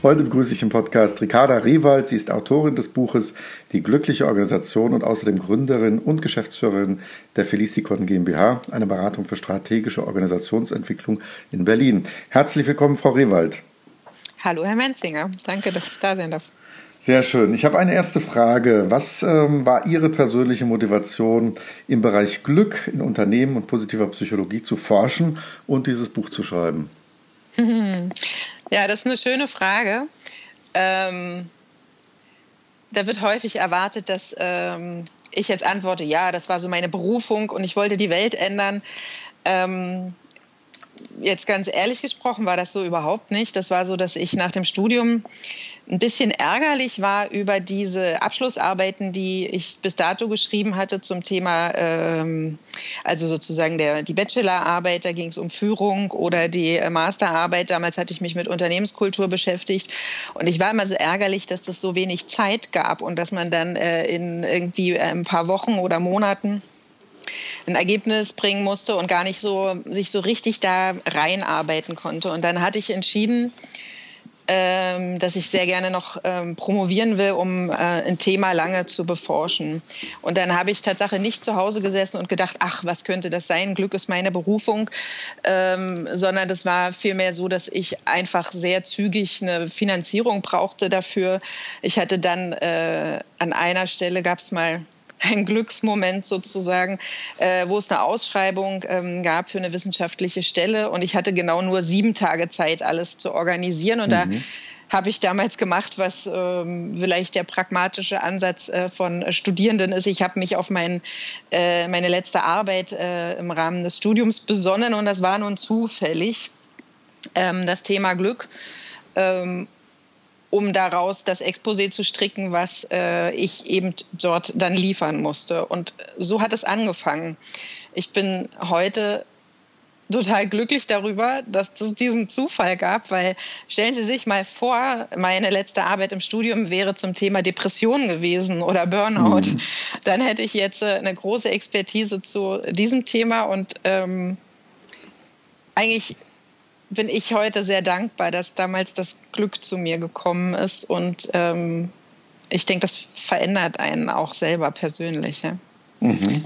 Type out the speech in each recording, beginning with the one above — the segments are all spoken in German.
Heute begrüße ich im Podcast Ricarda Riewald. Sie ist Autorin des Buches Die glückliche Organisation und außerdem Gründerin und Geschäftsführerin der Felicicon GmbH, eine Beratung für strategische Organisationsentwicklung in Berlin. Herzlich willkommen, Frau Riewald. Hallo, Herr Menzinger. Danke, dass ich da sein darf. Sehr schön. Ich habe eine erste Frage. Was ähm, war Ihre persönliche Motivation, im Bereich Glück in Unternehmen und positiver Psychologie zu forschen und dieses Buch zu schreiben? Ja, das ist eine schöne Frage. Ähm, da wird häufig erwartet, dass ähm, ich jetzt antworte, ja, das war so meine Berufung und ich wollte die Welt ändern. Ähm, jetzt ganz ehrlich gesprochen war das so überhaupt nicht. Das war so, dass ich nach dem Studium ein bisschen ärgerlich war über diese Abschlussarbeiten, die ich bis dato geschrieben hatte zum Thema, ähm, also sozusagen der, die Bachelorarbeit, da ging es um Führung oder die Masterarbeit. Damals hatte ich mich mit Unternehmenskultur beschäftigt und ich war immer so ärgerlich, dass das so wenig Zeit gab und dass man dann äh, in irgendwie äh, ein paar Wochen oder Monaten ein Ergebnis bringen musste und gar nicht so sich so richtig da reinarbeiten konnte. Und dann hatte ich entschieden, ähm, dass ich sehr gerne noch ähm, promovieren will, um äh, ein Thema lange zu beforschen. Und dann habe ich tatsächlich nicht zu Hause gesessen und gedacht, ach, was könnte das sein? Glück ist meine Berufung, ähm, sondern das war vielmehr so, dass ich einfach sehr zügig eine Finanzierung brauchte dafür. Ich hatte dann äh, an einer Stelle gab es mal ein Glücksmoment sozusagen, äh, wo es eine Ausschreibung ähm, gab für eine wissenschaftliche Stelle und ich hatte genau nur sieben Tage Zeit, alles zu organisieren und mhm. da habe ich damals gemacht, was ähm, vielleicht der pragmatische Ansatz äh, von Studierenden ist. Ich habe mich auf mein, äh, meine letzte Arbeit äh, im Rahmen des Studiums besonnen und das war nun zufällig ähm, das Thema Glück. Ähm, um daraus das Exposé zu stricken, was äh, ich eben dort dann liefern musste. Und so hat es angefangen. Ich bin heute total glücklich darüber, dass es diesen Zufall gab, weil stellen Sie sich mal vor, meine letzte Arbeit im Studium wäre zum Thema Depression gewesen oder Burnout. Mhm. Dann hätte ich jetzt äh, eine große Expertise zu diesem Thema und ähm, eigentlich bin ich heute sehr dankbar, dass damals das Glück zu mir gekommen ist. Und ähm, ich denke, das verändert einen auch selber persönlich. Ja? Mhm.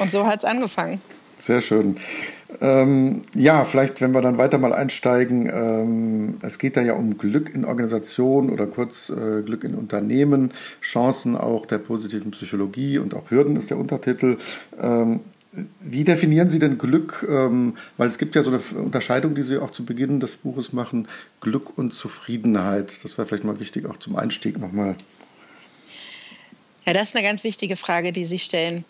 Und so hat es angefangen. Sehr schön. Ähm, ja, vielleicht, wenn wir dann weiter mal einsteigen, ähm, es geht da ja um Glück in Organisationen oder kurz äh, Glück in Unternehmen, Chancen auch der positiven Psychologie und auch Hürden ist der Untertitel. Ähm, wie definieren Sie denn Glück? Ähm, weil es gibt ja so eine Unterscheidung, die Sie auch zu Beginn des Buches machen, Glück und Zufriedenheit. Das wäre vielleicht mal wichtig, auch zum Einstieg nochmal. Ja, das ist eine ganz wichtige Frage, die Sie stellen.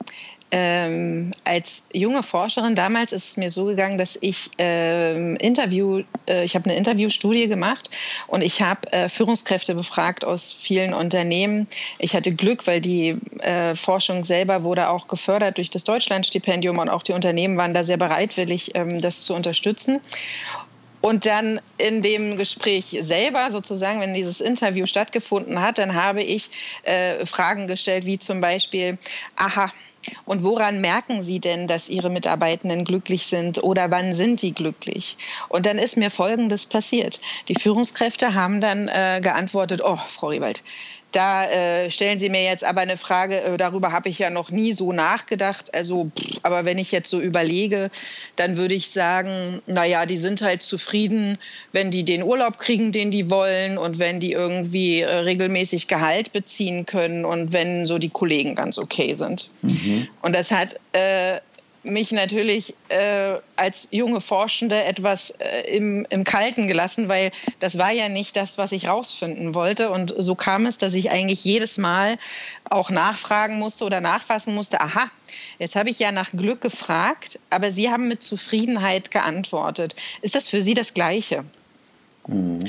Ähm, als junge Forscherin damals ist es mir so gegangen, dass ich ähm, Interview, äh, ich habe eine Interviewstudie gemacht und ich habe äh, Führungskräfte befragt aus vielen Unternehmen. Ich hatte Glück, weil die äh, Forschung selber wurde auch gefördert durch das Deutschlandstipendium und auch die Unternehmen waren da sehr bereitwillig, ähm, das zu unterstützen. Und dann in dem Gespräch selber, sozusagen, wenn dieses Interview stattgefunden hat, dann habe ich äh, Fragen gestellt, wie zum Beispiel, aha, und woran merken Sie denn, dass Ihre Mitarbeitenden glücklich sind oder wann sind die glücklich? Und dann ist mir Folgendes passiert. Die Führungskräfte haben dann äh, geantwortet, oh, Frau Riewald, da äh, stellen Sie mir jetzt aber eine Frage, äh, darüber habe ich ja noch nie so nachgedacht. Also, pff, aber wenn ich jetzt so überlege, dann würde ich sagen, naja, die sind halt zufrieden, wenn die den Urlaub kriegen, den die wollen und wenn die irgendwie äh, regelmäßig Gehalt beziehen können und wenn so die Kollegen ganz okay sind. Mhm. Und das hat äh, mich natürlich äh, als junge Forschende etwas äh, im, im Kalten gelassen, weil das war ja nicht das, was ich rausfinden wollte. Und so kam es, dass ich eigentlich jedes Mal auch nachfragen musste oder nachfassen musste, aha, jetzt habe ich ja nach Glück gefragt, aber Sie haben mit Zufriedenheit geantwortet. Ist das für Sie das Gleiche? Mhm.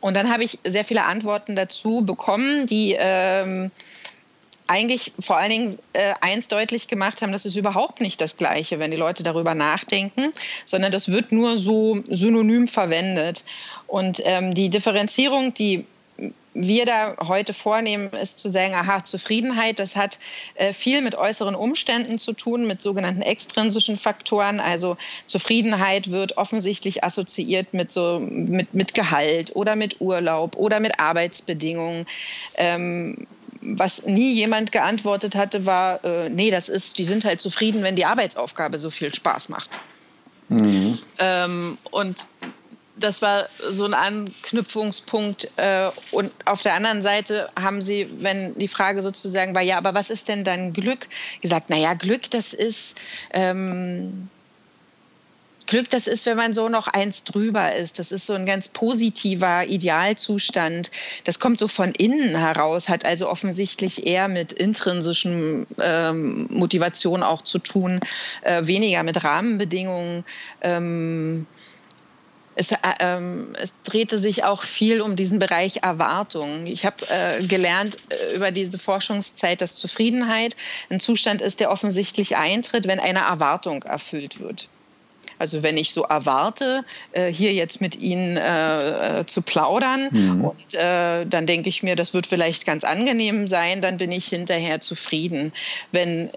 Und dann habe ich sehr viele Antworten dazu bekommen, die... Ähm, eigentlich vor allen Dingen äh, eins deutlich gemacht haben, das ist überhaupt nicht das Gleiche, wenn die Leute darüber nachdenken, sondern das wird nur so synonym verwendet. Und ähm, die Differenzierung, die wir da heute vornehmen, ist zu sagen, aha, Zufriedenheit, das hat äh, viel mit äußeren Umständen zu tun, mit sogenannten extrinsischen Faktoren. Also Zufriedenheit wird offensichtlich assoziiert mit so mit, mit Gehalt oder mit Urlaub oder mit Arbeitsbedingungen. Ähm, was nie jemand geantwortet hatte, war, äh, nee, das ist, die sind halt zufrieden, wenn die Arbeitsaufgabe so viel Spaß macht. Mhm. Ähm, und das war so ein Anknüpfungspunkt. Äh, und auf der anderen Seite haben sie, wenn die Frage sozusagen war, ja, aber was ist denn dann Glück? Gesagt, naja, Glück, das ist, ähm, Glück, das ist, wenn man so noch eins drüber ist. Das ist so ein ganz positiver Idealzustand. Das kommt so von innen heraus, hat also offensichtlich eher mit intrinsischen ähm, Motivation auch zu tun, äh, weniger mit Rahmenbedingungen. Ähm, es, äh, ähm, es, drehte sich auch viel um diesen Bereich Erwartung. Ich habe äh, gelernt äh, über diese Forschungszeit, dass Zufriedenheit ein Zustand ist, der offensichtlich eintritt, wenn eine Erwartung erfüllt wird. Also wenn ich so erwarte, äh, hier jetzt mit Ihnen äh, äh, zu plaudern mhm. und äh, dann denke ich mir, das wird vielleicht ganz angenehm sein, dann bin ich hinterher zufrieden. Wenn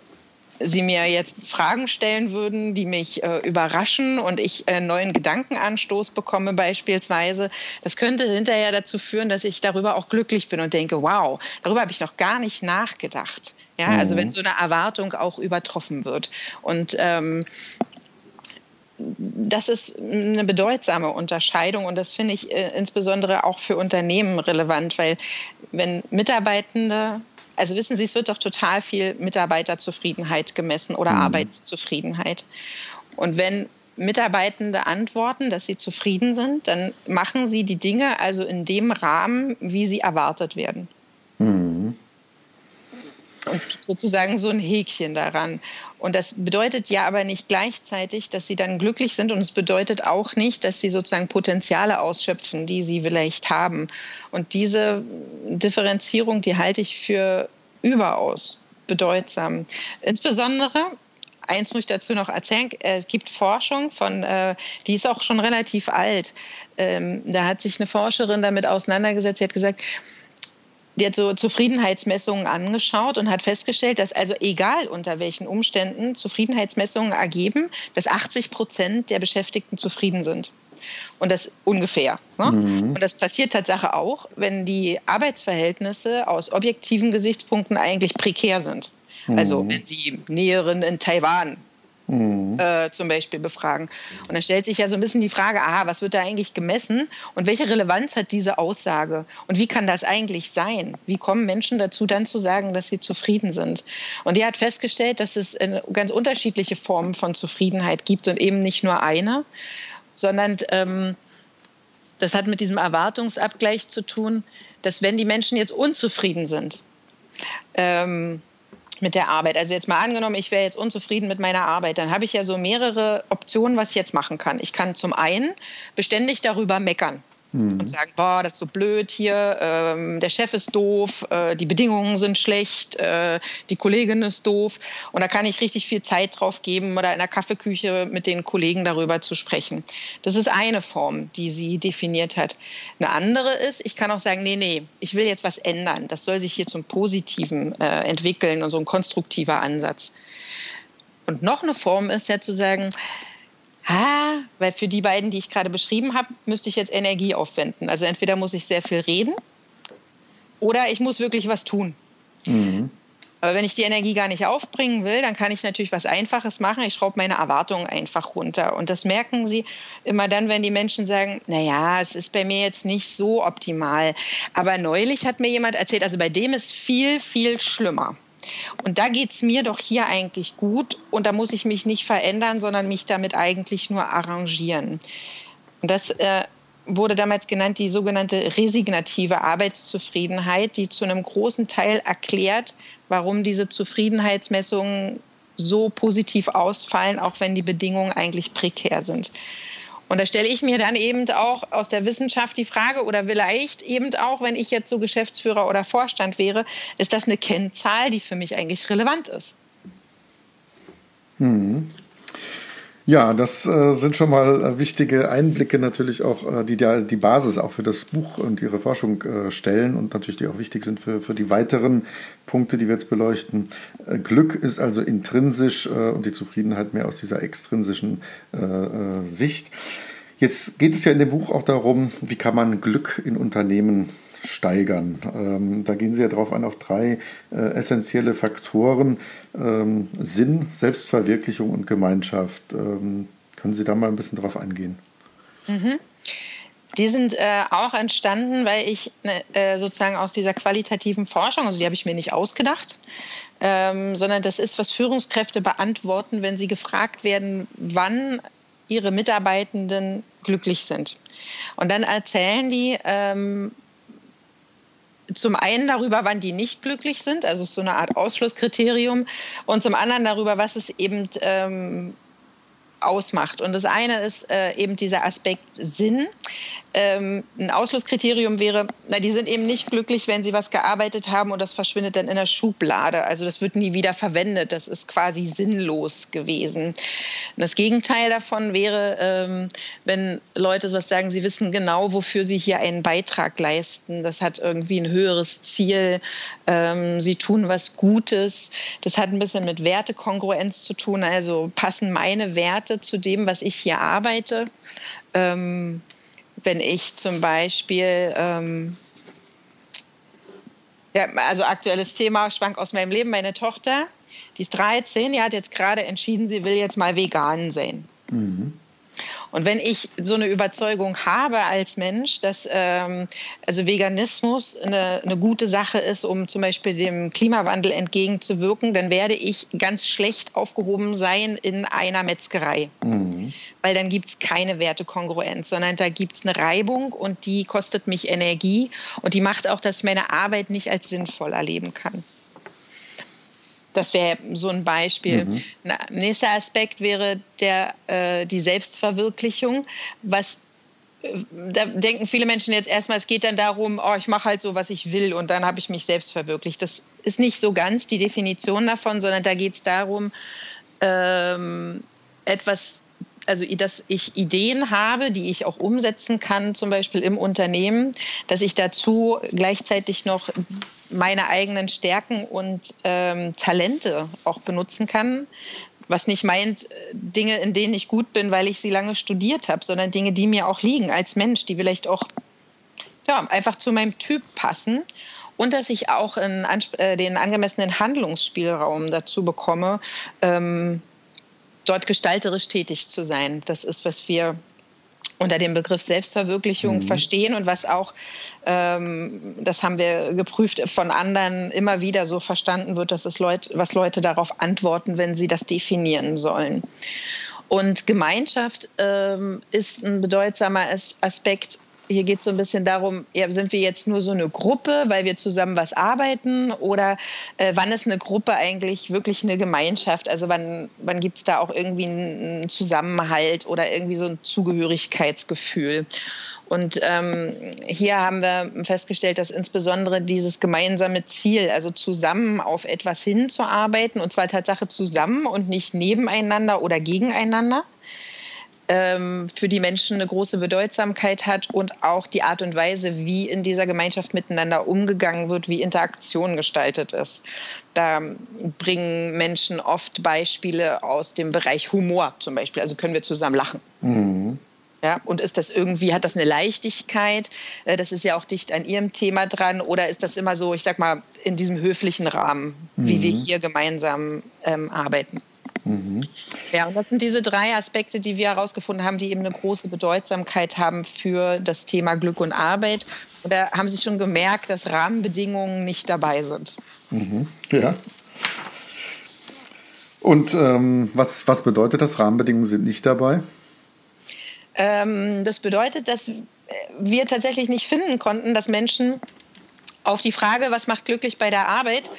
Sie mir jetzt Fragen stellen würden, die mich äh, überraschen und ich einen neuen Gedankenanstoß bekomme beispielsweise, das könnte hinterher dazu führen, dass ich darüber auch glücklich bin und denke, wow, darüber habe ich noch gar nicht nachgedacht. Ja, mhm. also wenn so eine Erwartung auch übertroffen wird. Und ähm, das ist eine bedeutsame Unterscheidung und das finde ich äh, insbesondere auch für Unternehmen relevant, weil wenn Mitarbeitende also wissen Sie, es wird doch total viel Mitarbeiterzufriedenheit gemessen oder mhm. Arbeitszufriedenheit. Und wenn Mitarbeitende antworten, dass sie zufrieden sind, dann machen sie die Dinge also in dem Rahmen, wie sie erwartet werden. Mhm. Und sozusagen so ein Häkchen daran. Und das bedeutet ja aber nicht gleichzeitig, dass sie dann glücklich sind und es bedeutet auch nicht, dass sie sozusagen Potenziale ausschöpfen, die sie vielleicht haben. Und diese Differenzierung, die halte ich für überaus bedeutsam. Insbesondere eins muss ich dazu noch erzählen. Es gibt Forschung von, äh, die ist auch schon relativ alt. Ähm, da hat sich eine Forscherin damit auseinandergesetzt. Sie hat gesagt, die hat so Zufriedenheitsmessungen angeschaut und hat festgestellt, dass also egal unter welchen Umständen Zufriedenheitsmessungen ergeben, dass 80 Prozent der Beschäftigten zufrieden sind. Und das ungefähr. Ne? Mhm. Und das passiert Tatsache auch, wenn die Arbeitsverhältnisse aus objektiven Gesichtspunkten eigentlich prekär sind. Also mhm. Also wenn Sie Näheren in Taiwan mhm. äh, zum Beispiel befragen. Und dann stellt sich ja so ein bisschen die Frage, aha, was wird da eigentlich gemessen und welche Relevanz hat diese Aussage und wie kann das eigentlich sein? Wie kommen Menschen dazu, dann zu sagen, dass sie zufrieden sind? Und die hat festgestellt, dass es ganz unterschiedliche Formen von Zufriedenheit gibt und eben nicht nur eine, sondern ähm, das hat mit diesem Erwartungsabgleich zu tun, dass wenn die Menschen jetzt unzufrieden sind, ähm, mit der Arbeit. Also jetzt mal angenommen, ich wäre jetzt unzufrieden mit meiner Arbeit, dann habe ich ja so mehrere Optionen, was ich jetzt machen kann. Ich kann zum einen beständig darüber meckern mhm. und sagen, boah, das ist so blöd hier, ähm, der Chef ist doof, äh, die Bedingungen sind schlecht, äh, die Kollegin ist doof. Und da kann ich richtig viel Zeit drauf geben oder in der Kaffeeküche mit den Kollegen darüber zu sprechen. Das ist eine Form, die sie definiert hat. Eine andere ist, ich kann auch sagen, nee, nee, ich will jetzt was ändern. Das soll sich hier zum Positiven äh, entwickeln und so ein konstruktiver Ansatz. Und noch eine Form ist ja zu sagen, ah, weil für die beiden, die ich gerade beschrieben habe, müsste ich jetzt Energie aufwenden. Also entweder muss ich sehr viel reden oder ich muss wirklich was tun. Mhm. Aber wenn ich die Energie gar nicht aufbringen will, dann kann ich natürlich was Einfaches machen. Ich schraube meine Erwartungen einfach runter. Und das merken Sie immer dann, wenn die Menschen sagen, naja, es ist bei mir jetzt nicht so optimal. Aber neulich hat mir jemand erzählt, also bei dem ist viel, viel schlimmer. Und da geht es mir doch hier eigentlich gut und da muss ich mich nicht verändern, sondern mich damit eigentlich nur arrangieren. Und das äh, wurde damals genannt die sogenannte resignative Arbeitszufriedenheit, die zu einem großen Teil erklärt, warum diese Zufriedenheitsmessungen so positiv ausfallen, auch wenn die Bedingungen eigentlich prekär sind. Und da stelle ich mir dann eben auch aus der Wissenschaft die Frage, oder vielleicht eben auch, wenn ich jetzt so Geschäftsführer oder Vorstand wäre, ist das eine Kennzahl, die für mich eigentlich relevant ist? Mhm. Ja, das äh, sind schon mal äh, wichtige Einblicke natürlich auch, äh, die ja die Basis auch für das Buch und Ihre Forschung äh, stellen und natürlich die auch wichtig sind für, für die weiteren Punkte, die wir jetzt beleuchten. Äh, Glück ist also intrinsisch äh, und die Zufriedenheit mehr aus dieser extrinsischen Sicht. Jetzt geht es ja in dem Buch auch darum, wie kann man Glück in Unternehmen steigern. Ähm, da gehen Sie ja drauf an auf drei äh, essentielle Faktoren. Ähm, Sinn, Selbstverwirklichung und Gemeinschaft. Ähm, können Sie da mal ein bisschen drauf eingehen? Mhm. Die sind äh, auch entstanden, weil ich ne, äh, sozusagen aus dieser qualitativen Forschung, also die habe ich mir nicht ausgedacht, ähm, sondern das ist, was Führungskräfte beantworten, wenn sie gefragt werden, wann ihre Mitarbeitenden glücklich sind. Und dann erzählen die, ähm, zum einen darüber, wann die nicht glücklich sind, also so eine Art Ausschlusskriterium, und zum anderen darüber, was es eben ähm, ausmacht. Und das eine ist äh, eben dieser Aspekt Sinn. Ähm, ein Ausschlusskriterium wäre, na, die sind eben nicht glücklich, wenn sie was gearbeitet haben und das verschwindet dann in der Schublade. Also das wird nie wieder verwendet. Das ist quasi sinnlos gewesen. Und das Gegenteil davon wäre, ähm, wenn Leute was sagen, sie wissen genau, wofür sie hier einen Beitrag leisten. Das hat irgendwie ein höheres Ziel. Ähm, sie tun was Gutes. Das hat ein bisschen mit Wertekongruenz zu tun. Also passen meine Werte zu dem, was ich hier arbeite. Ähm, wenn ich zum Beispiel, ähm, ja, also aktuelles Thema, schwank aus meinem Leben, meine Tochter, die ist 13, die hat jetzt gerade entschieden, sie will jetzt mal vegan sein. Mhm. Und wenn ich so eine Überzeugung habe als Mensch, dass ähm, also Veganismus eine, eine gute Sache ist, um zum Beispiel dem Klimawandel entgegenzuwirken, dann werde ich ganz schlecht aufgehoben sein in einer Metzgerei. Mhm. Weil dann gibt es keine Wertekongruenz, sondern da gibt es eine Reibung und die kostet mich Energie und die macht auch, dass ich meine Arbeit nicht als sinnvoll erleben kann. Das wäre so ein Beispiel. Mhm. Nächster Aspekt wäre der, äh, die Selbstverwirklichung, was äh, da denken viele Menschen jetzt erstmal, es geht dann darum, oh, ich mache halt so, was ich will und dann habe ich mich selbst verwirklicht. Das ist nicht so ganz die Definition davon, sondern da geht es darum, ähm, etwas also dass ich Ideen habe, die ich auch umsetzen kann, zum Beispiel im Unternehmen, dass ich dazu gleichzeitig noch meine eigenen Stärken und ähm, Talente auch benutzen kann. Was nicht meint, Dinge, in denen ich gut bin, weil ich sie lange studiert habe, sondern Dinge, die mir auch liegen als Mensch, die vielleicht auch ja, einfach zu meinem Typ passen und dass ich auch in, äh, den angemessenen Handlungsspielraum dazu bekomme, ähm, dort gestalterisch tätig zu sein. Das ist, was wir unter dem Begriff Selbstverwirklichung mhm. verstehen und was auch, ähm, das haben wir geprüft, von anderen immer wieder so verstanden wird, dass es Leute, was Leute darauf antworten, wenn sie das definieren sollen. Und Gemeinschaft ähm, ist ein bedeutsamer Aspekt hier geht es so ein bisschen darum, ja, sind wir jetzt nur so eine Gruppe, weil wir zusammen was arbeiten oder äh, wann ist eine Gruppe eigentlich wirklich eine Gemeinschaft? Also wann, wann gibt es da auch irgendwie einen Zusammenhalt oder irgendwie so ein Zugehörigkeitsgefühl? Und ähm, hier haben wir festgestellt, dass insbesondere dieses gemeinsame Ziel, also zusammen auf etwas hinzuarbeiten, und zwar Tatsache zusammen und nicht nebeneinander oder gegeneinander, für die Menschen eine große Bedeutsamkeit hat und auch die Art und Weise, wie in dieser Gemeinschaft miteinander umgegangen wird, wie Interaktion gestaltet ist. Da bringen Menschen oft Beispiele aus dem Bereich Humor zum Beispiel. Also können wir zusammen lachen. Mhm. Ja, und ist das irgendwie, hat das eine Leichtigkeit? Äh, das ist ja auch dicht an Ihrem Thema dran. Oder ist das immer so, ich sag mal, in diesem höflichen Rahmen, mhm. wie wir mhm. hier gemeinsam ähm, arbeiten? Mhm. Ja, und das sind diese drei Aspekte, die wir herausgefunden haben, die eben eine große Bedeutsamkeit haben für das Thema Glück und Arbeit. Und da haben Sie schon gemerkt, dass Rahmenbedingungen nicht dabei sind. Mhm. Ja. Und ähm, was, was bedeutet das? Rahmenbedingungen sind nicht dabei? Ähm, das bedeutet, dass wir tatsächlich nicht finden konnten, dass Menschen auf die Frage, was macht glücklich bei der Arbeit,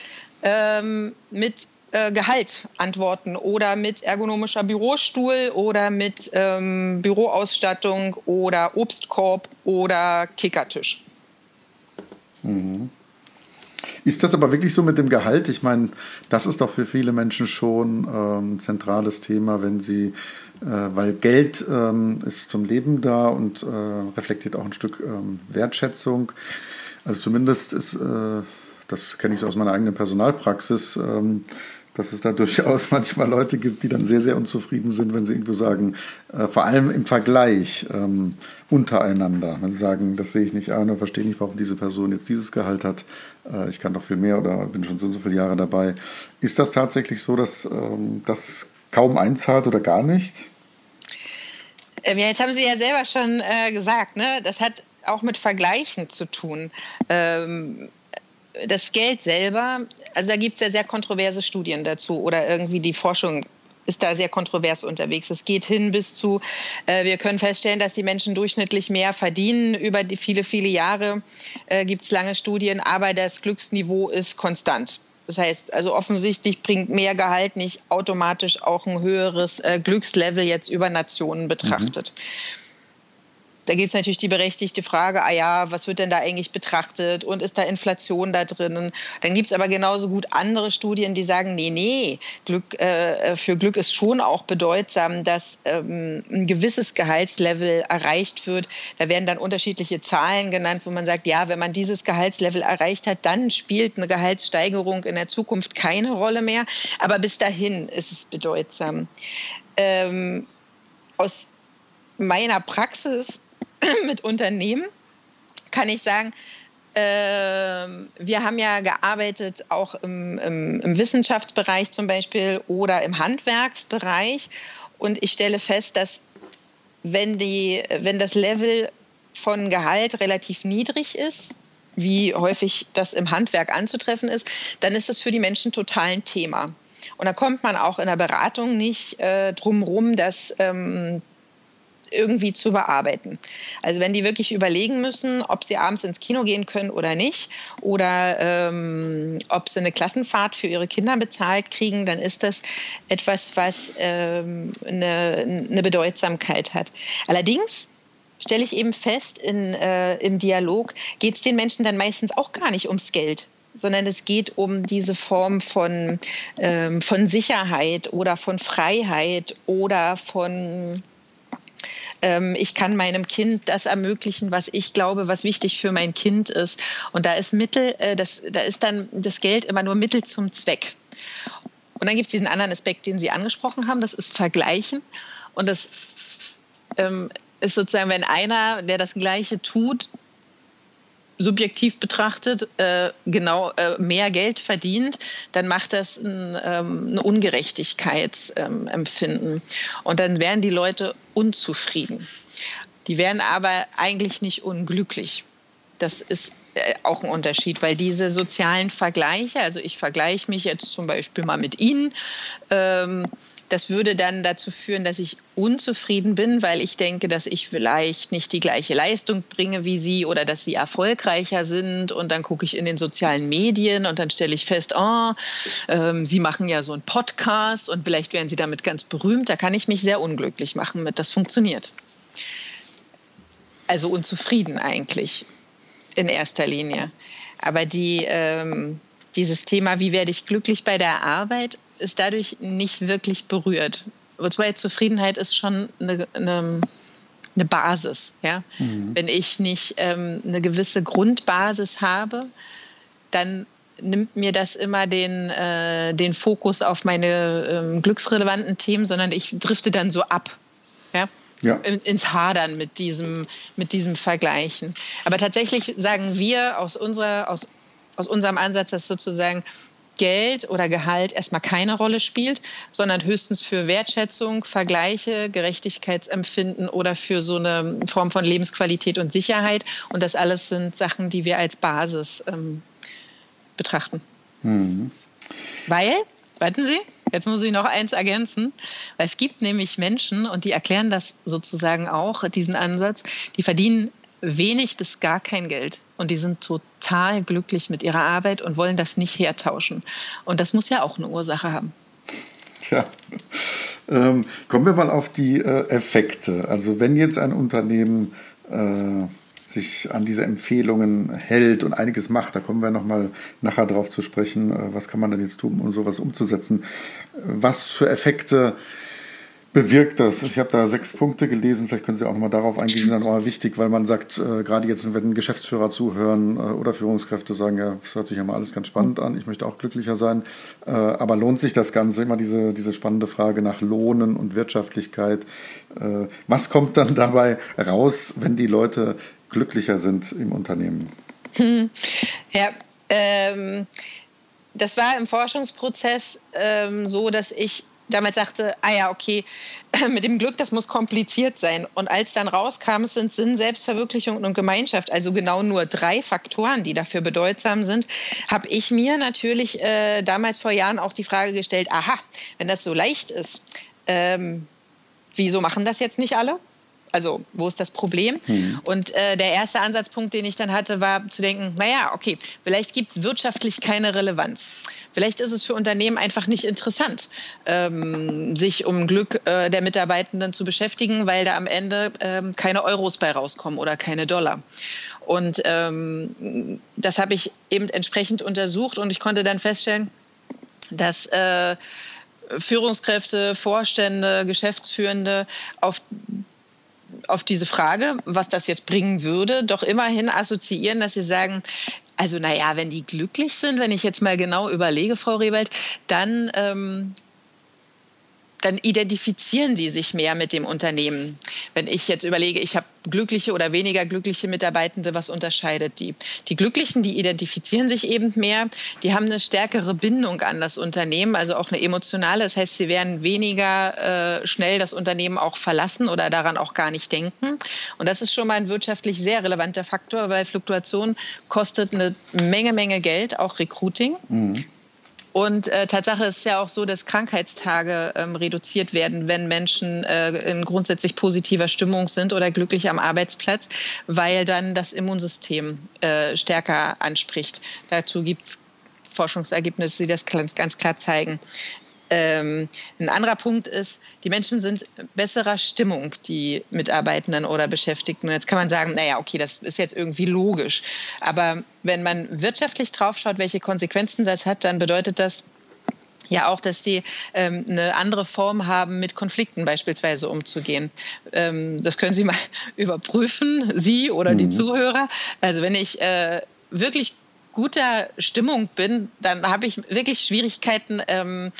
ähm, mit äh, Gehalt antworten oder mit ergonomischer Bürostuhl oder mit ähm, Büroausstattung oder Obstkorb oder Kickertisch. Mhm. Ist das aber wirklich so mit dem Gehalt? Ich meine, das ist doch für viele Menschen schon ähm, ein zentrales Thema, wenn sie, äh, weil Geld ähm, ist zum Leben da und äh, reflektiert auch ein Stück ähm, Wertschätzung. Also zumindest ist, äh, das kenne ich aus meiner eigenen Personalpraxis, ähm, dass es da durchaus manchmal Leute gibt, die dann sehr, sehr unzufrieden sind, wenn sie irgendwo sagen, äh, vor allem im Vergleich ähm, untereinander, wenn sie sagen, das sehe ich nicht ein und verstehe nicht, warum diese Person jetzt dieses Gehalt hat, äh, ich kann doch viel mehr oder bin schon so und so viele Jahre dabei. Ist das tatsächlich so, dass ähm, das kaum einzahlt oder gar nicht? Ähm, ja, jetzt haben Sie ja selber schon äh, gesagt, ne? das hat auch mit Vergleichen zu tun. Ähm, das Geld selber, also da gibt es ja sehr kontroverse Studien dazu oder irgendwie die Forschung ist da sehr kontrovers unterwegs. Es geht hin bis zu, äh, wir können feststellen, dass die Menschen durchschnittlich mehr verdienen. Über die viele, viele Jahre äh, gibt es lange Studien, aber das Glücksniveau ist konstant. Das heißt, also offensichtlich bringt mehr Gehalt nicht automatisch auch ein höheres äh, Glückslevel jetzt über Nationen betrachtet. Mhm. Da gibt es natürlich die berechtigte Frage, ah ja, was wird denn da eigentlich betrachtet und ist da Inflation da drin? Dann gibt es aber genauso gut andere Studien, die sagen, nee, nee, Glück, äh, für Glück ist schon auch bedeutsam, dass ähm, ein gewisses Gehaltslevel erreicht wird. Da werden dann unterschiedliche Zahlen genannt, wo man sagt, ja, wenn man dieses Gehaltslevel erreicht hat, dann spielt eine Gehaltssteigerung in der Zukunft keine Rolle mehr. Aber bis dahin ist es bedeutsam. Ähm, aus meiner Praxis mit Unternehmen kann ich sagen, äh, wir haben ja gearbeitet auch im, im, im, Wissenschaftsbereich zum Beispiel oder im Handwerksbereich. Und ich stelle fest, dass wenn, die, wenn das Level von Gehalt relativ niedrig ist, wie häufig das im Handwerk anzutreffen ist, dann ist das für die Menschen total ein Thema. Und da kommt man auch in der Beratung nicht äh, drum rum, dass ähm, irgendwie zu bearbeiten. Also wenn die wirklich überlegen müssen, ob sie abends ins Kino gehen können oder nicht oder ähm, ob sie eine Klassenfahrt für ihre Kinder bezahlt kriegen, dann ist das etwas, was ähm, eine, eine Bedeutsamkeit hat. Allerdings stelle ich eben fest, in, äh, im Dialog geht es den Menschen dann meistens auch gar nicht ums Geld sondern es geht um diese Form von, ähm, von Sicherheit oder von Freiheit oder von ähm, ich kann meinem Kind das ermöglichen, was ich glaube, was wichtig für mein Kind ist. Und da ist Mittel, äh, das, da ist dann das Geld immer nur Mittel zum Zweck. Und dann gibt es diesen anderen Aspekt, den Sie angesprochen haben, das ist Vergleichen. Und das ähm, ist sozusagen, wenn einer, der das Gleiche tut, subjektiv betrachtet äh, genau äh, mehr Geld verdient, dann macht das ein, ähm, ein Ungerechtigkeitsempfinden. Ähm, und dann werden die Leute unzufrieden. Die werden aber eigentlich nicht unglücklich. Das ist äh, auch ein Unterschied, weil diese sozialen Vergleiche, also ich vergleiche mich jetzt zum Beispiel mal mit Ihnen, ähm, das würde dann dazu führen, dass ich unzufrieden bin, weil ich denke, dass ich vielleicht nicht die gleiche Leistung bringe wie Sie oder dass Sie erfolgreicher sind. Und dann gucke ich in den sozialen Medien und dann stelle ich fest, oh, ähm, Sie machen ja so einen Podcast und vielleicht werden Sie damit ganz berühmt. Da kann ich mich sehr unglücklich machen mit, das funktioniert. Also unzufrieden eigentlich in erster Linie. Aber die, ähm, dieses Thema, wie werde ich glücklich bei der Arbeit, ist dadurch nicht wirklich berührt. Wobei Zufriedenheit ist schon eine, eine, eine Basis. Ja? Mhm. Wenn ich nicht ähm, eine gewisse Grundbasis habe, dann nimmt mir das immer den, äh, den Fokus auf meine ähm, glücksrelevanten Themen, sondern ich drifte dann so ab. Ja? Ja. ins Hadern mit diesem, mit diesem Vergleichen. Aber tatsächlich sagen wir aus, unserer, aus, aus unserem Ansatz, dass sozusagen Geld oder Gehalt erstmal keine Rolle spielt, sondern höchstens für Wertschätzung, Vergleiche, Gerechtigkeitsempfinden oder für so eine Form von Lebensqualität und Sicherheit. Und das alles sind Sachen, die wir als Basis ähm, betrachten. Mhm. Weil, warten Sie, jetzt muss ich noch eins ergänzen, weil es gibt nämlich Menschen, und die erklären das sozusagen auch, diesen Ansatz, die verdienen wenig bis gar kein Geld und die sind total glücklich mit ihrer Arbeit und wollen das nicht hertauschen. Und das muss ja auch eine Ursache haben. Tja, ähm, kommen wir mal auf die äh, Effekte. Also wenn jetzt ein Unternehmen äh, sich an diese Empfehlungen hält und einiges macht, da kommen wir nochmal nachher drauf zu sprechen, äh, was kann man denn jetzt tun, um sowas umzusetzen. Was für Effekte bewirkt das? Ich habe da sechs Punkte gelesen, vielleicht können Sie auch nochmal darauf eingehen, sind auch wichtig, weil man sagt, äh, gerade jetzt, wenn Geschäftsführer zuhören äh, oder Führungskräfte sagen, ja, das hört sich ja mal alles ganz spannend an, ich möchte auch glücklicher sein, äh, aber lohnt sich das Ganze? Immer diese, diese spannende Frage nach Lohnen und Wirtschaftlichkeit. Äh, was kommt dann dabei raus, wenn die Leute glücklicher sind im Unternehmen? Hm. Ja, ähm, das war im Forschungsprozess ähm, so, dass ich damals sagte, ah ja, okay, mit dem Glück, das muss kompliziert sein. Und als dann rauskam, es sind Sinn, Selbstverwirklichung und Gemeinschaft, also genau nur drei Faktoren, die dafür bedeutsam sind, habe ich mir natürlich äh, damals vor Jahren auch die Frage gestellt, aha, wenn das so leicht ist, ähm, wieso machen das jetzt nicht alle? Also, wo ist das Problem? Mhm. Und äh, der erste Ansatzpunkt, den ich dann hatte, war zu denken, naja, okay, vielleicht gibt es wirtschaftlich keine Relevanz. Vielleicht ist es für Unternehmen einfach nicht interessant, ähm, sich um Glück äh, der Mitarbeitenden zu beschäftigen, weil da am Ende ähm, keine Euros bei rauskommen oder keine Dollar. Und ähm, das habe ich eben entsprechend untersucht und ich konnte dann feststellen, dass äh, Führungskräfte, Vorstände, Geschäftsführende auf auf diese Frage, was das jetzt bringen würde, doch immerhin assoziieren, dass sie sagen, also naja, wenn die glücklich sind, wenn ich jetzt mal genau überlege, Frau Rewald, dann ähm, dann identifizieren die sich mehr mit dem Unternehmen. Wenn ich jetzt überlege, ich habe glückliche oder weniger glückliche Mitarbeitende, was unterscheidet die? Die Glücklichen, die identifizieren sich eben mehr, die haben eine stärkere Bindung an das Unternehmen, also auch eine emotionale. Das heißt, sie werden weniger äh, schnell das Unternehmen auch verlassen oder daran auch gar nicht denken. Und das ist schon mal ein wirtschaftlich sehr relevanter Faktor, weil Fluktuation kostet eine Menge, Menge Geld, auch Recruiting. Mhm. Und äh, Tatsache ist ja auch so, dass Krankheitstage ähm, reduziert werden, wenn Menschen äh, in grundsätzlich positiver Stimmung sind oder glücklich am Arbeitsplatz, weil dann das Immunsystem äh, stärker anspricht. Dazu gibt es Forschungsergebnisse, die das ganz klar zeigen. Ähm, ein anderer Punkt ist, die Menschen sind besserer Stimmung, die Mitarbeitenden oder Beschäftigten. Und jetzt kann man sagen, naja, okay, das ist jetzt irgendwie logisch. Aber wenn man wirtschaftlich draufschaut, welche Konsequenzen das hat, dann bedeutet das, ja auch, dass die ähm, eine andere Form haben, mit Konflikten beispielsweise umzugehen. Ähm, das können Sie mal überprüfen, Sie oder mhm. die Zuhörer. Also wenn ich äh, wirklich guter Stimmung bin, dann habe ich wirklich Schwierigkeiten, ähm,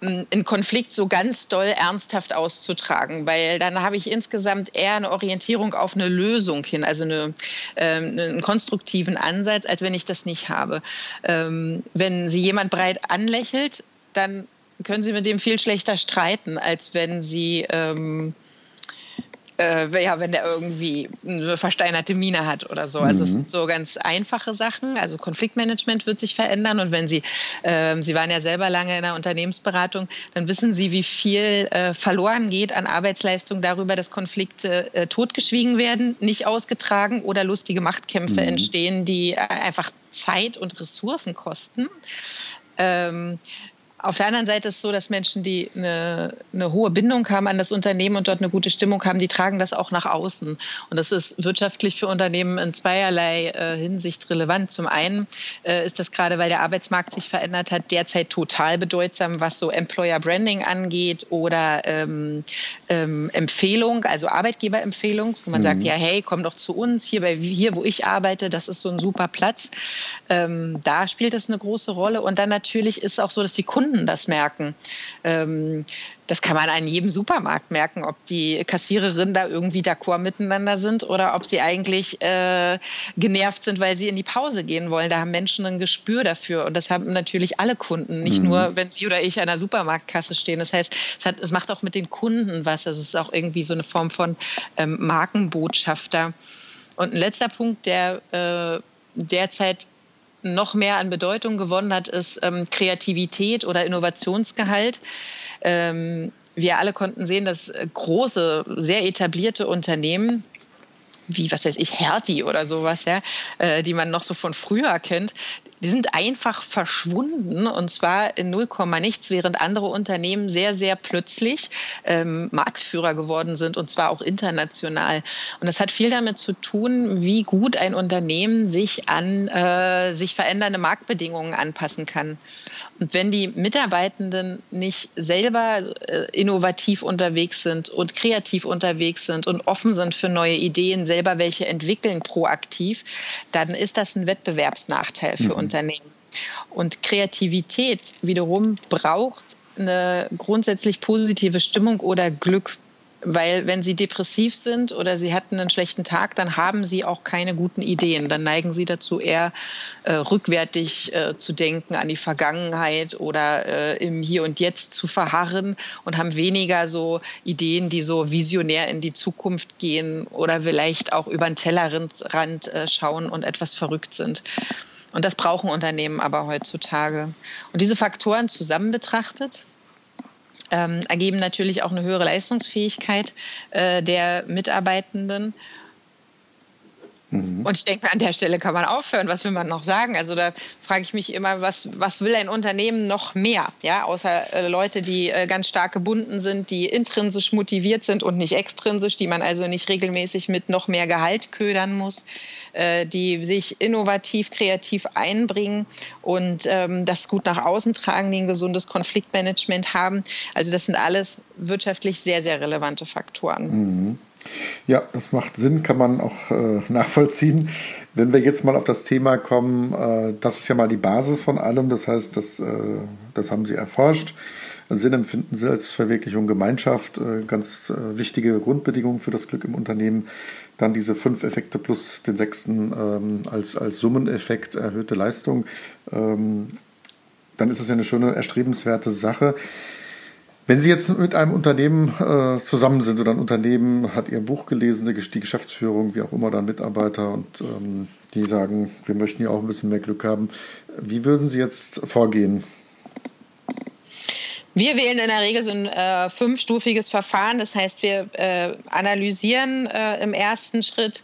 einen Konflikt so ganz doll ernsthaft auszutragen, weil dann habe ich insgesamt eher eine Orientierung auf eine Lösung hin, also eine, ähm, einen konstruktiven Ansatz, als wenn ich das nicht habe. Ähm, wenn Sie jemand breit anlächelt, dann können Sie mit dem viel schlechter streiten, als wenn Sie ähm, äh, ja, wenn der irgendwie eine versteinerte Mine hat oder so. Also mhm. es sind so ganz einfache Sachen. Also Konfliktmanagement wird sich verändern und wenn Sie, äh, Sie waren ja selber lange in der Unternehmensberatung, dann wissen Sie, wie viel äh, verloren geht an Arbeitsleistung darüber, dass Konflikte äh, totgeschwiegen werden, nicht ausgetragen oder lustige Machtkämpfe mhm. entstehen, die äh, einfach Zeit und Ressourcen kosten. Ähm, auf der anderen Seite ist es so, dass Menschen, die eine, eine, hohe Bindung haben an das Unternehmen und dort eine gute Stimmung haben, die tragen das auch nach außen. Und das ist wirtschaftlich für Unternehmen in zweierlei äh, Hinsicht relevant. Zum einen äh, ist das gerade, weil der Arbeitsmarkt sich verändert hat, derzeit total bedeutsam, was so Employer Branding angeht oder ähm, ähm, Empfehlung, also Arbeitgeberempfehlung, wo man mhm. sagt, ja, hey, komm doch zu uns, hier, bei, hier, wo ich arbeite, das ist so ein super Platz. Ähm, da spielt das eine große Rolle. Und dann natürlich ist es auch so, dass die Kunden Kunden das merken. Ähm, das kann man an jedem Supermarkt merken, ob die Kassiererinnen da irgendwie d'accord miteinander sind oder ob sie eigentlich äh, genervt sind, weil sie in die Pause gehen wollen. Da haben Menschen ein Gespür dafür und das haben natürlich alle Kunden, nicht mhm. nur, wenn Sie oder ich an der Supermarktkasse stehen. Das heißt, es, hat, es, macht auch mit den Kunden was. Also es ist auch irgendwie so eine Form von ähm, Markenbotschafter. Und ein letzter Punkt, der äh, derzeit noch mehr an Bedeutung gewonnen hat, ist ähm, Kreativität oder Innovationsgehalt. Ähm, wir alle konnten sehen, dass große, sehr etablierte Unternehmen wie, was weiß ich, Hertie oder sowas, ja, äh, die man noch so von früher kennt, die sind einfach verschwunden und zwar in 0, nichts, während andere Unternehmen sehr, sehr plötzlich ähm, Marktführer geworden sind und zwar auch international. Und das hat viel damit zu tun, wie gut ein Unternehmen sich an äh, sich verändernde Marktbedingungen anpassen kann. Und wenn die Mitarbeitenden nicht selber äh, innovativ unterwegs sind und kreativ unterwegs sind und offen sind für neue Ideen, selber welche entwickeln proaktiv, dann ist das ein Wettbewerbsnachteil für mhm. Unternehmen. Und Kreativität wiederum braucht eine grundsätzlich positive Stimmung oder Glück. Weil wenn sie depressiv sind oder sie hatten einen schlechten Tag, dann haben sie auch keine guten Ideen. Dann neigen sie dazu, eher äh, rückwärtig äh, zu denken an die Vergangenheit oder äh, im Hier und Jetzt zu verharren und haben weniger so Ideen, die so visionär in die Zukunft gehen oder vielleicht auch über den Tellerrand äh, schauen und etwas verrückt sind. Und das brauchen Unternehmen aber heutzutage. Und diese Faktoren zusammen betrachtet, ähm, ergeben natürlich auch eine höhere Leistungsfähigkeit äh, der Mitarbeitenden. Mhm. Und ich denke, an der Stelle kann man aufhören. Was will man noch sagen? Also da frage ich mich immer, was, was will ein Unternehmen noch mehr? Ja, außer äh, Leute, die äh, ganz stark gebunden sind, die intrinsisch motiviert sind und nicht extrinsisch, die man also nicht regelmäßig mit noch mehr Gehalt ködern muss. Äh, die sich innovativ, kreativ einbringen und ähm, das gut nach außen tragen, die ein gesundes Konfliktmanagement haben. Also das sind alles wirtschaftlich sehr, sehr relevante Faktoren. Mhm. Ja, das macht Sinn, kann man auch äh, nachvollziehen. Wenn wir jetzt mal auf das Thema kommen, äh, das ist ja mal die Basis von allem, das heißt, das, äh, das haben Sie erforscht. Sinn empfinden, Selbstverwirklichung, Gemeinschaft, äh, ganz äh, wichtige Grundbedingungen für das Glück im Unternehmen. Dann diese fünf Effekte plus den sechsten ähm, als, als Summeneffekt erhöhte Leistung. Ähm, dann ist es ja eine schöne, erstrebenswerte Sache. Wenn Sie jetzt mit einem Unternehmen äh, zusammen sind oder ein Unternehmen hat Ihr Buch gelesen, die Geschäftsführung, wie auch immer, dann Mitarbeiter und ähm, die sagen, wir möchten ja auch ein bisschen mehr Glück haben. Wie würden Sie jetzt vorgehen? Wir wählen in der Regel so ein äh, fünfstufiges Verfahren. Das heißt, wir äh, analysieren äh, im ersten Schritt,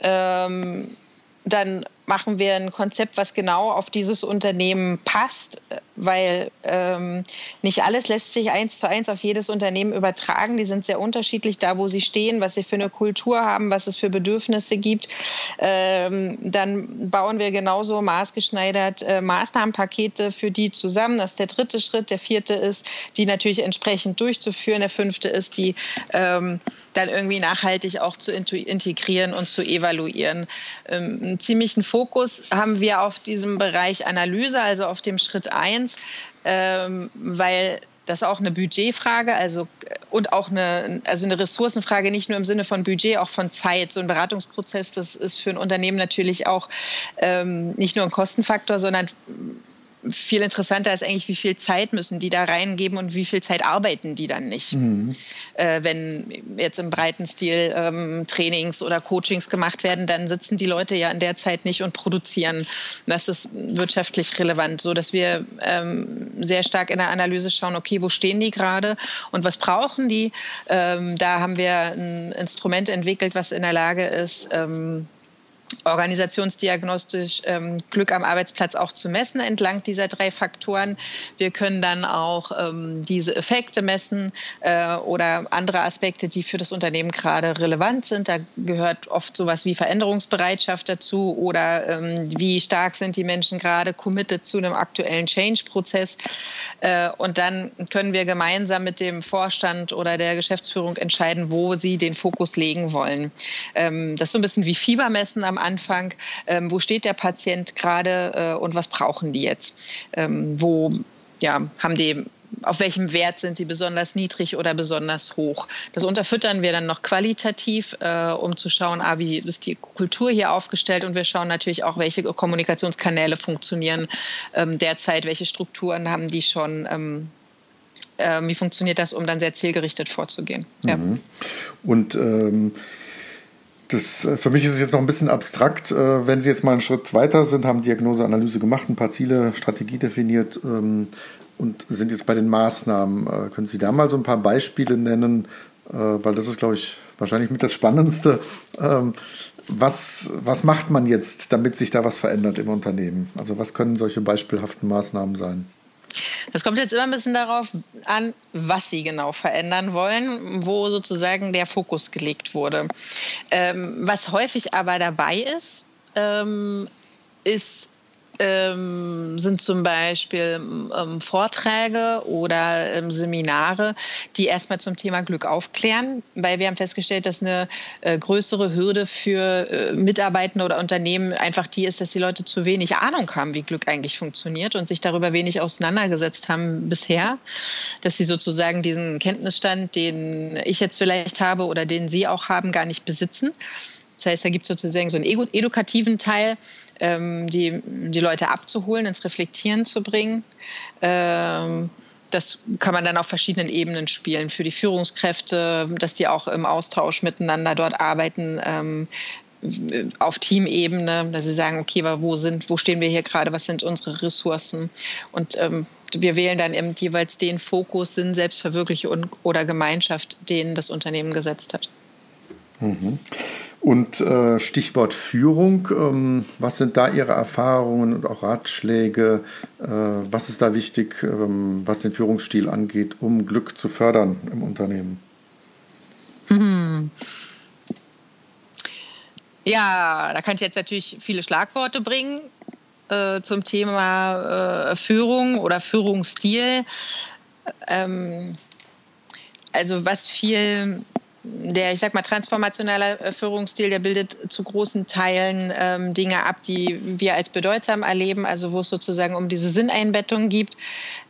ähm, dann machen wir ein Konzept, was genau auf dieses Unternehmen passt, weil ähm, nicht alles lässt sich eins zu eins auf jedes Unternehmen übertragen. Die sind sehr unterschiedlich da, wo sie stehen, was sie für eine Kultur haben, was es für Bedürfnisse gibt. Ähm, dann bauen wir genauso maßgeschneidert äh, Maßnahmenpakete für die zusammen. Das ist der dritte Schritt. Der vierte ist, die natürlich entsprechend durchzuführen. Der fünfte ist, die ähm, dann irgendwie nachhaltig auch zu integrieren und zu evaluieren. Ähm, einen ziemlichen Fokus haben wir auf diesem Bereich Analyse, also auf dem Schritt 1, ähm, weil das auch eine Budgetfrage, also und auch eine, also eine Ressourcenfrage, nicht nur im Sinne von Budget, auch von Zeit. So ein Beratungsprozess, das ist für ein Unternehmen natürlich auch ähm, nicht nur ein Kostenfaktor, sondern viel interessanter ist eigentlich, wie viel Zeit müssen die da reingeben und wie viel Zeit arbeiten die dann nicht. Mhm. Äh, wenn jetzt im breiten Stil ähm, Trainings oder Coachings gemacht werden, dann sitzen die Leute ja in der Zeit nicht und produzieren. Das ist wirtschaftlich relevant, so dass wir ähm, sehr stark in der Analyse schauen, okay, wo stehen die gerade und was brauchen die? Ähm, da haben wir ein Instrument entwickelt, was in der Lage ist, ähm, organisationsdiagnostisch ähm, Glück am Arbeitsplatz auch zu messen entlang dieser drei Faktoren. Wir können dann auch ähm, diese Effekte messen äh, oder andere Aspekte, die für das Unternehmen gerade relevant sind. Da gehört oft sowas wie Veränderungsbereitschaft dazu oder ähm, wie stark sind die Menschen gerade committed zu einem aktuellen Change-Prozess. Äh, und dann können wir gemeinsam mit dem Vorstand oder der Geschäftsführung entscheiden, wo sie den Fokus legen wollen. Ähm, das ist so ein bisschen wie Fiebermessen am Anfang. Ähm, wo steht der Patient gerade äh, und was brauchen die jetzt? Ähm, wo ja, haben die auf welchem Wert sind die besonders niedrig oder besonders hoch. Das unterfüttern wir dann noch qualitativ, äh, um zu schauen, ah, wie ist die Kultur hier aufgestellt und wir schauen natürlich auch, welche Kommunikationskanäle funktionieren ähm, derzeit, welche Strukturen haben die schon. Ähm, äh, wie funktioniert das, um dann sehr zielgerichtet vorzugehen. Ja. Mhm. Und ähm das, äh, für mich ist es jetzt noch ein bisschen abstrakt. Äh, wenn Sie jetzt mal einen Schritt weiter sind, haben Diagnose, Analyse gemacht, ein paar Ziele, Strategie definiert ähm, und sind jetzt bei den Maßnahmen. Äh, können Sie da mal so ein paar Beispiele nennen? Weil das ist, glaube ich, wahrscheinlich mit das Spannendste. Ähm, was, was macht man jetzt, damit sich da was verändert im Unternehmen? Also was können solche beispielhaften Maßnahmen sein? Das kommt jetzt immer ein bisschen darauf an, was Sie genau verändern wollen, wo sozusagen der Fokus gelegt wurde. Ähm, was häufig aber dabei ist, ähm, ist ähm, sind zum Beispiel ähm, Vorträge oder ähm, Seminare, die erstmal zum Thema Glück aufklären, weil wir haben festgestellt, dass eine äh, größere Hürde für äh, Mitarbeitende oder Unternehmen einfach die ist, dass die Leute zu wenig Ahnung haben, wie Glück eigentlich funktioniert und sich darüber wenig auseinandergesetzt haben bisher, dass sie sozusagen diesen Kenntnisstand, den ich jetzt vielleicht habe oder den Sie auch haben, gar nicht besitzen. Das heißt, da gibt es sozusagen so einen edukativen Teil, ähm, die, die Leute abzuholen, ins Reflektieren zu bringen. Ähm, das kann man dann auf verschiedenen Ebenen spielen. Für die Führungskräfte, dass die auch im Austausch miteinander dort arbeiten, ähm, auf Teamebene, dass sie sagen, okay, wo sind, wo stehen wir hier gerade, was sind unsere Ressourcen? Und ähm, wir wählen dann eben jeweils den Fokus Sinn, Selbstverwirklichung oder Gemeinschaft, den das Unternehmen gesetzt hat. Mhm. Und äh, Stichwort Führung, ähm, was sind da Ihre Erfahrungen und auch Ratschläge? Äh, was ist da wichtig, ähm, was den Führungsstil angeht, um Glück zu fördern im Unternehmen? Hm. Ja, da kann ich jetzt natürlich viele Schlagworte bringen äh, zum Thema äh, Führung oder Führungsstil. Ähm, also was viel der, ich sag mal, transformationale Führungsstil, der bildet zu großen Teilen ähm, Dinge ab, die wir als bedeutsam erleben, also wo es sozusagen um diese Sinneinbettung gibt.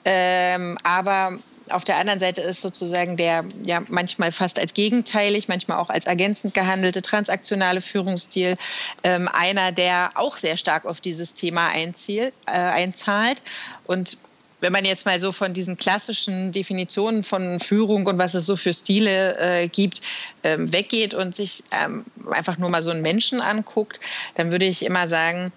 Ähm, aber auf der anderen Seite ist sozusagen der ja manchmal fast als gegenteilig, manchmal auch als ergänzend gehandelte transaktionale Führungsstil ähm, einer, der auch sehr stark auf dieses Thema einzielt, äh, einzahlt. Und wenn man jetzt mal so von diesen klassischen Definitionen von Führung und was es so für Stile äh, gibt, ähm, weggeht und sich ähm, einfach nur mal so einen Menschen anguckt, dann würde ich immer sagen,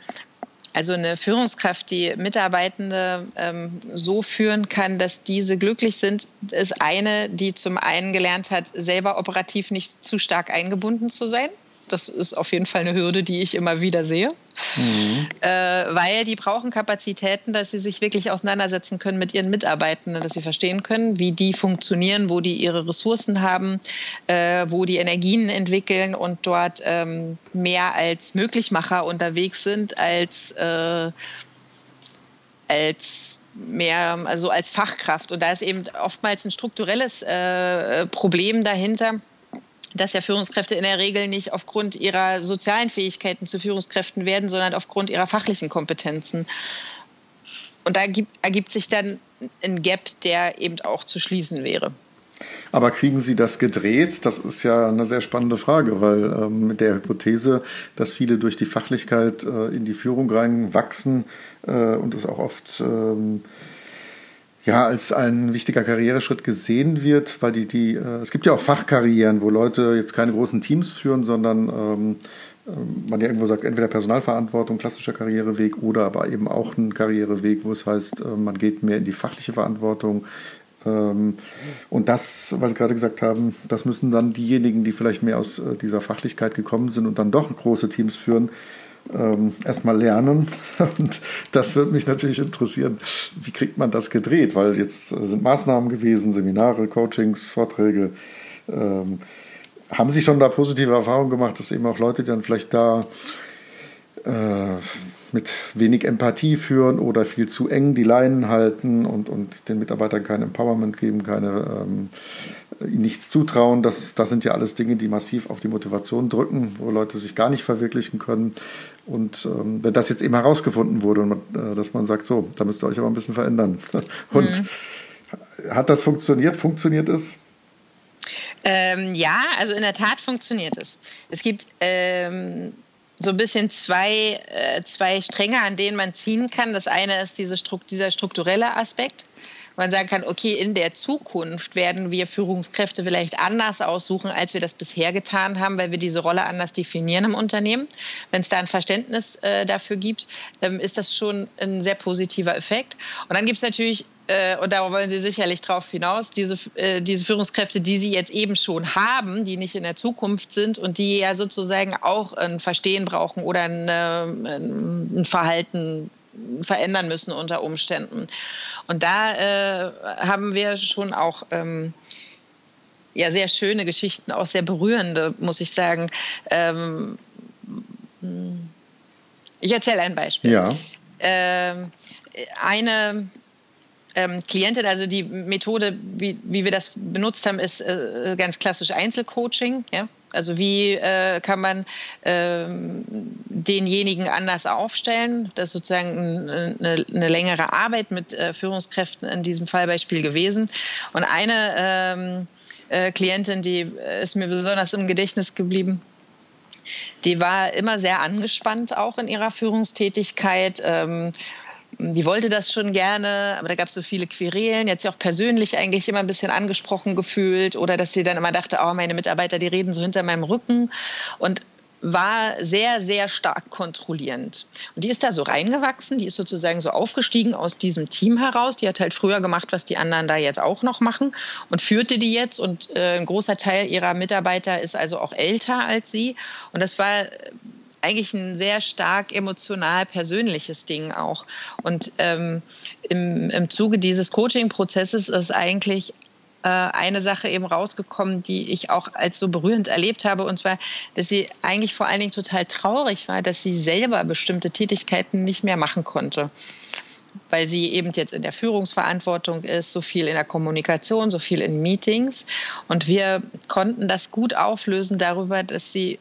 also eine Führungskraft, die Mitarbeitende ähm, so führen kann, dass diese glücklich sind, ist eine, die zum einen gelernt hat, selber operativ nicht zu stark eingebunden zu sein. Das ist auf jeden Fall eine Hürde, die ich immer wieder sehe. Mhm. Äh, weil die brauchen Kapazitäten, dass sie sich wirklich auseinandersetzen können mit ihren Mitarbeitenden, dass sie verstehen können, wie die funktionieren, wo die ihre Ressourcen haben, äh, wo die Energien entwickeln und dort ähm, mehr als Möglichmacher unterwegs sind, als, äh, als mehr, also als Fachkraft. Und da ist eben oftmals ein strukturelles äh, Problem dahinter dass ja Führungskräfte in der Regel nicht aufgrund ihrer sozialen Fähigkeiten zu Führungskräften werden, sondern aufgrund ihrer fachlichen Kompetenzen. Und da ergibt sich dann ein Gap, der eben auch zu schließen wäre. Aber kriegen Sie das gedreht? Das ist ja eine sehr spannende Frage, weil ähm, mit der Hypothese, dass viele durch die Fachlichkeit äh, in die Führung reinwachsen äh, und es auch oft ähm, ja, als ein wichtiger Karriereschritt gesehen wird, weil die, die, äh, es gibt ja auch Fachkarrieren, wo Leute jetzt keine großen Teams führen, sondern ähm, ähm, man ja irgendwo sagt, entweder Personalverantwortung, klassischer Karriereweg oder aber eben auch ein Karriereweg, wo es heißt, äh, man geht mehr in die fachliche Verantwortung. Ähm, und das, weil Sie gerade gesagt haben, das müssen dann diejenigen, die vielleicht mehr aus äh, dieser Fachlichkeit gekommen sind und dann doch große Teams führen, ähm, erstmal lernen. Und das würde mich natürlich interessieren, wie kriegt man das gedreht? Weil jetzt sind Maßnahmen gewesen, Seminare, Coachings, Vorträge. Ähm, haben Sie schon da positive Erfahrungen gemacht, dass eben auch Leute, die dann vielleicht da äh, mit wenig Empathie führen oder viel zu eng die Leinen halten und, und den Mitarbeitern kein Empowerment geben, keine, ähm, ihnen nichts zutrauen. Das, das sind ja alles Dinge, die massiv auf die Motivation drücken, wo Leute sich gar nicht verwirklichen können. Und ähm, wenn das jetzt eben herausgefunden wurde, und man, äh, dass man sagt, so, da müsst ihr euch aber ein bisschen verändern. Und mhm. hat das funktioniert? Funktioniert es? Ähm, ja, also in der Tat funktioniert es. Es gibt ähm, so ein bisschen zwei, äh, zwei Stränge, an denen man ziehen kann. Das eine ist diese, dieser strukturelle Aspekt, man sagen kann, okay, in der Zukunft werden wir Führungskräfte vielleicht anders aussuchen, als wir das bisher getan haben, weil wir diese Rolle anders definieren im Unternehmen. Wenn es da ein Verständnis äh, dafür gibt, ähm, ist das schon ein sehr positiver Effekt. Und dann gibt es natürlich äh, und da wollen Sie sicherlich drauf hinaus, diese, äh, diese Führungskräfte, die Sie jetzt eben schon haben, die nicht in der Zukunft sind und die ja sozusagen auch ein Verstehen brauchen oder ein, ein Verhalten verändern müssen unter Umständen. Und da äh, haben wir schon auch ähm, ja, sehr schöne Geschichten, auch sehr berührende, muss ich sagen. Ähm, ich erzähle ein Beispiel. Ja. Ähm, eine ähm, Klientin, also die Methode, wie, wie wir das benutzt haben, ist äh, ganz klassisch Einzelcoaching. Ja? Also wie äh, kann man äh, denjenigen anders aufstellen? Das ist sozusagen eine, eine längere Arbeit mit äh, Führungskräften in diesem Fallbeispiel gewesen. Und eine ähm, äh, Klientin, die ist mir besonders im Gedächtnis geblieben, die war immer sehr angespannt auch in ihrer Führungstätigkeit. Ähm, die wollte das schon gerne, aber da gab es so viele Querelen. Jetzt ja auch persönlich eigentlich immer ein bisschen angesprochen gefühlt oder dass sie dann immer dachte, oh, meine Mitarbeiter, die reden so hinter meinem Rücken und war sehr, sehr stark kontrollierend. Und die ist da so reingewachsen, die ist sozusagen so aufgestiegen aus diesem Team heraus. Die hat halt früher gemacht, was die anderen da jetzt auch noch machen und führte die jetzt. Und äh, ein großer Teil ihrer Mitarbeiter ist also auch älter als sie. Und das war eigentlich ein sehr stark emotional persönliches Ding auch. Und ähm, im, im Zuge dieses Coaching-Prozesses ist eigentlich äh, eine Sache eben rausgekommen, die ich auch als so berührend erlebt habe, und zwar, dass sie eigentlich vor allen Dingen total traurig war, dass sie selber bestimmte Tätigkeiten nicht mehr machen konnte weil sie eben jetzt in der Führungsverantwortung ist, so viel in der Kommunikation, so viel in Meetings. Und wir konnten das gut auflösen darüber, dass sie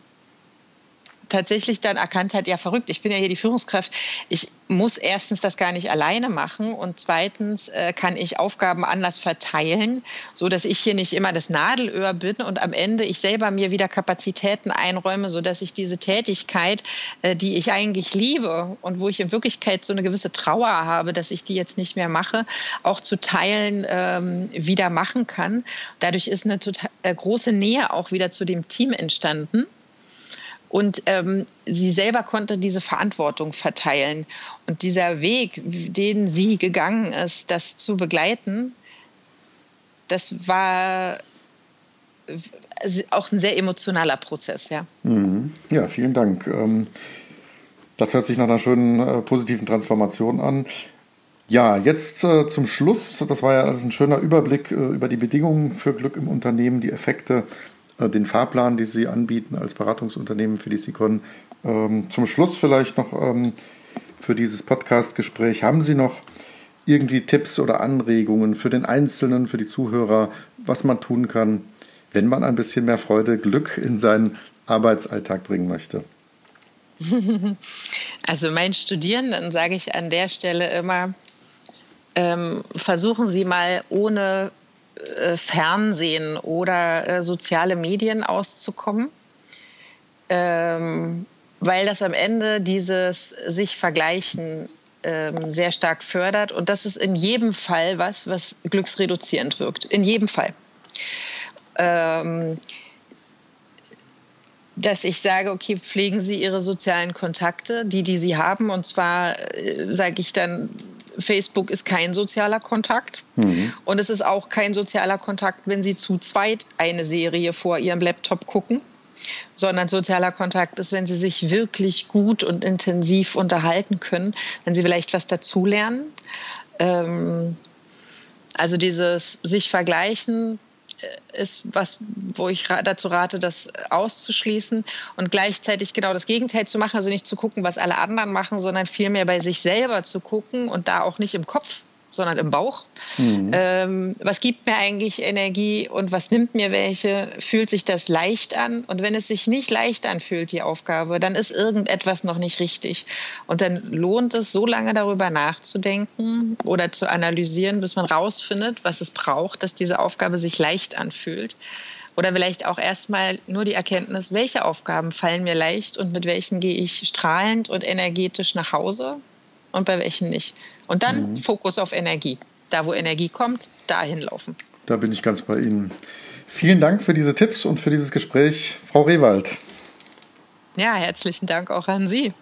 tatsächlich dann erkannt hat, ja verrückt, ich bin ja hier die Führungskraft, ich muss erstens das gar nicht alleine machen und zweitens äh, kann ich Aufgaben anders verteilen, so dass ich hier nicht immer das Nadelöhr bin und am Ende ich selber mir wieder Kapazitäten einräume, so dass ich diese Tätigkeit, äh, die ich eigentlich liebe und wo ich in Wirklichkeit so eine gewisse Trauer habe, dass ich die jetzt nicht mehr mache, auch zu Teilen ähm, wieder machen kann. Dadurch ist eine total, äh, große Nähe auch wieder zu dem Team entstanden. Und ähm, sie selber konnte diese Verantwortung verteilen. Und dieser Weg, den sie gegangen ist, das zu begleiten, das war auch ein sehr emotionaler Prozess, ja. Mhm. Ja, vielen Dank. Ähm, das hört sich nach einer schönen äh, positiven Transformation an. Ja, jetzt äh, zum Schluss. Das war ja alles ein schöner Überblick äh, über die Bedingungen für Glück im Unternehmen, die Effekte äh, den Fahrplan, den Sie anbieten als Beratungsunternehmen für die Sicon. Ähm, zum Schluss vielleicht noch ähm, für dieses Podcast-Gespräch. Haben Sie noch irgendwie Tipps oder Anregungen für den Einzelnen, für die Zuhörer, was man tun kann, wenn man ein bisschen mehr Freude, Glück in seinen Arbeitsalltag bringen möchte? Also meinen Studierenden sage ich an der Stelle immer, ähm, versuchen Sie mal ohne äh, Fernsehen oder äh, soziale Medien auszukommen, ähm, weil das am Ende dieses sich vergleichen ähm, sehr stark fördert. Und das ist in jedem Fall was, was glücksreduzierend wirkt. In jedem Fall. Ähm, dass ich sage, okay, pflegen Sie Ihre sozialen Kontakte, die, die Sie haben. Und zwar äh, sage ich dann Facebook ist kein sozialer Kontakt. Mhm. Und es ist auch kein sozialer Kontakt, wenn Sie zu zweit eine Serie vor Ihrem Laptop gucken, sondern sozialer Kontakt ist, wenn Sie sich wirklich gut und intensiv unterhalten können, wenn Sie vielleicht was dazulernen. Ähm, also dieses sich vergleichen, ist was, wo ich dazu rate, das auszuschließen und gleichzeitig genau das Gegenteil zu machen, also nicht zu gucken, was alle anderen machen, sondern vielmehr bei sich selber zu gucken und da auch nicht im Kopf sondern im Bauch. Mhm. Ähm, was gibt mir eigentlich Energie und was nimmt mir welche? Fühlt sich das leicht an? Und wenn es sich nicht leicht anfühlt, die Aufgabe, dann ist irgendetwas noch nicht richtig. Und dann lohnt es, so lange darüber nachzudenken oder zu analysieren, bis man rausfindet, was es braucht, dass diese Aufgabe sich leicht anfühlt. Oder vielleicht auch erstmal nur die Erkenntnis, welche Aufgaben fallen mir leicht und mit welchen gehe ich strahlend und energetisch nach Hause und bei welchen nicht. Und dann mhm. Fokus auf Energie. da wo Energie kommt, dahin laufen. Da bin ich ganz bei Ihnen. Vielen Dank für diese Tipps und für dieses Gespräch, Frau Rewald. Ja, herzlichen Dank auch an Sie.